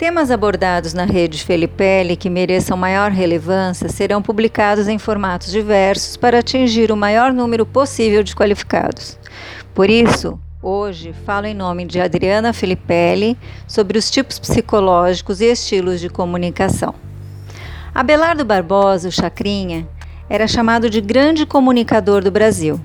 Temas abordados na rede Felipelli que mereçam maior relevância serão publicados em formatos diversos para atingir o maior número possível de qualificados. Por isso, hoje falo em nome de Adriana Felipelli sobre os tipos psicológicos e estilos de comunicação. Abelardo Barbosa, o Chacrinha, era chamado de grande comunicador do Brasil.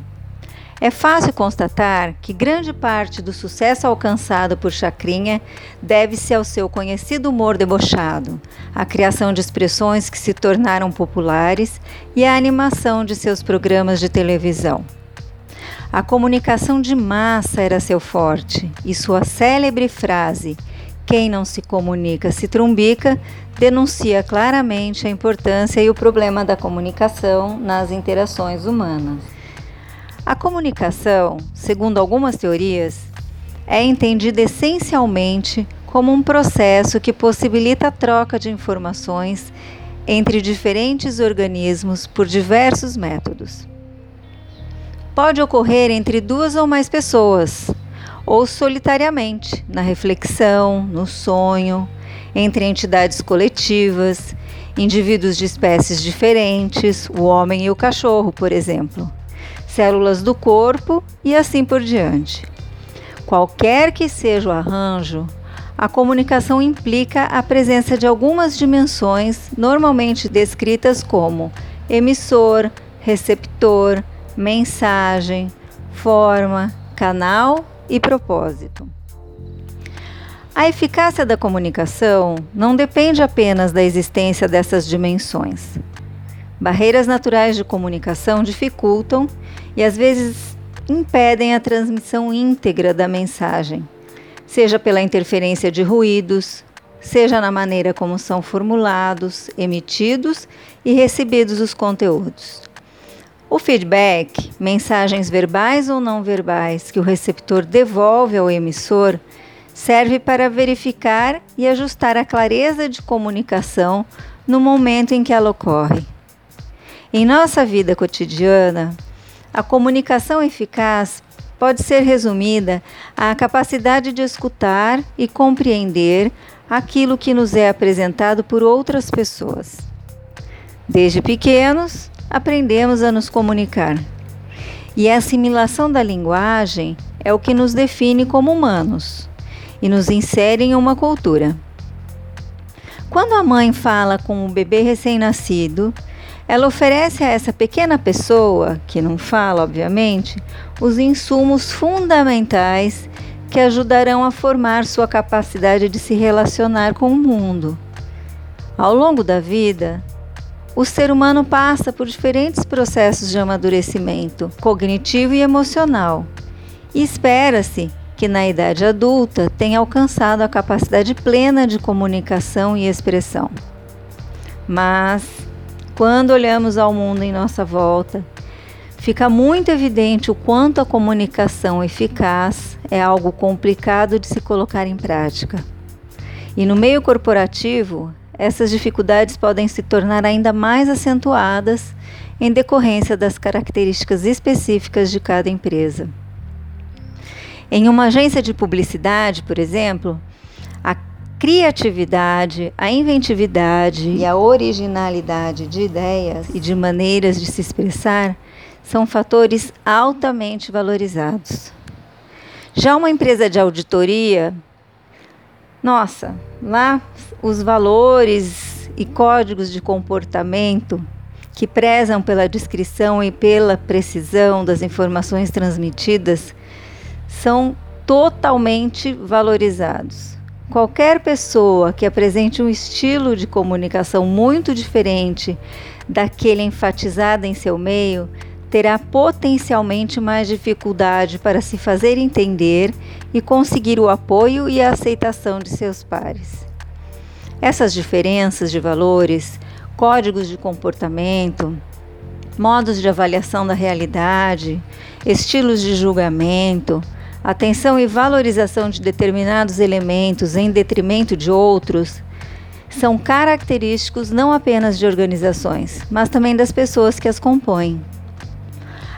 É fácil constatar que grande parte do sucesso alcançado por Chacrinha deve-se ao seu conhecido humor debochado, à criação de expressões que se tornaram populares e à animação de seus programas de televisão. A comunicação de massa era seu forte e sua célebre frase: Quem não se comunica se trumbica, denuncia claramente a importância e o problema da comunicação nas interações humanas. A comunicação, segundo algumas teorias, é entendida essencialmente como um processo que possibilita a troca de informações entre diferentes organismos por diversos métodos. Pode ocorrer entre duas ou mais pessoas, ou solitariamente, na reflexão, no sonho, entre entidades coletivas, indivíduos de espécies diferentes, o homem e o cachorro, por exemplo células do corpo e assim por diante. Qualquer que seja o arranjo, a comunicação implica a presença de algumas dimensões normalmente descritas como emissor, receptor, mensagem, forma, canal e propósito. A eficácia da comunicação não depende apenas da existência dessas dimensões. Barreiras naturais de comunicação dificultam e às vezes impedem a transmissão íntegra da mensagem, seja pela interferência de ruídos, seja na maneira como são formulados, emitidos e recebidos os conteúdos. O feedback, mensagens verbais ou não verbais que o receptor devolve ao emissor, serve para verificar e ajustar a clareza de comunicação no momento em que ela ocorre. Em nossa vida cotidiana, a comunicação eficaz pode ser resumida à capacidade de escutar e compreender aquilo que nos é apresentado por outras pessoas. Desde pequenos, aprendemos a nos comunicar. E a assimilação da linguagem é o que nos define como humanos e nos insere em uma cultura. Quando a mãe fala com o bebê recém-nascido, ela oferece a essa pequena pessoa, que não fala, obviamente, os insumos fundamentais que ajudarão a formar sua capacidade de se relacionar com o mundo. Ao longo da vida, o ser humano passa por diferentes processos de amadurecimento cognitivo e emocional, e espera-se que na idade adulta tenha alcançado a capacidade plena de comunicação e expressão. Mas quando olhamos ao mundo em nossa volta, fica muito evidente o quanto a comunicação eficaz é algo complicado de se colocar em prática. E no meio corporativo, essas dificuldades podem se tornar ainda mais acentuadas em decorrência das características específicas de cada empresa. Em uma agência de publicidade, por exemplo, criatividade, a inventividade e a originalidade de ideias e de maneiras de se expressar são fatores altamente valorizados. Já uma empresa de auditoria, nossa, lá os valores e códigos de comportamento que prezam pela descrição e pela precisão das informações transmitidas são totalmente valorizados. Qualquer pessoa que apresente um estilo de comunicação muito diferente daquele enfatizado em seu meio terá potencialmente mais dificuldade para se fazer entender e conseguir o apoio e a aceitação de seus pares. Essas diferenças de valores, códigos de comportamento, modos de avaliação da realidade, estilos de julgamento, atenção e valorização de determinados elementos em detrimento de outros são característicos não apenas de organizações, mas também das pessoas que as compõem.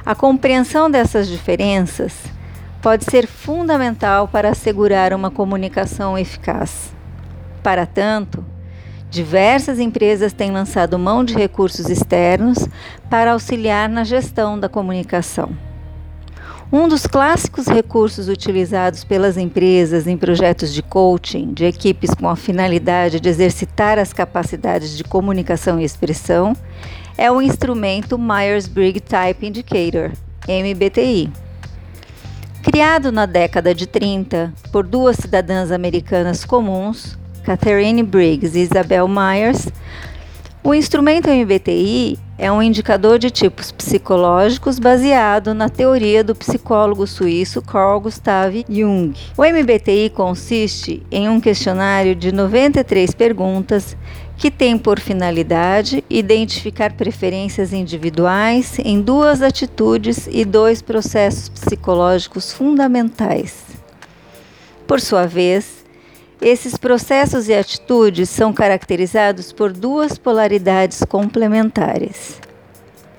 A compreensão dessas diferenças pode ser fundamental para assegurar uma comunicação eficaz. Para tanto, diversas empresas têm lançado mão de recursos externos para auxiliar na gestão da comunicação. Um dos clássicos recursos utilizados pelas empresas em projetos de coaching de equipes com a finalidade de exercitar as capacidades de comunicação e expressão é o instrumento Myers-Briggs Type Indicator, MBTI. Criado na década de 30 por duas cidadãs americanas comuns, Catherine Briggs e Isabel Myers, o instrumento MBTI é um indicador de tipos psicológicos baseado na teoria do psicólogo suíço Carl Gustav Jung. O MBTI consiste em um questionário de 93 perguntas que tem por finalidade identificar preferências individuais em duas atitudes e dois processos psicológicos fundamentais. Por sua vez, esses processos e atitudes são caracterizados por duas polaridades complementares.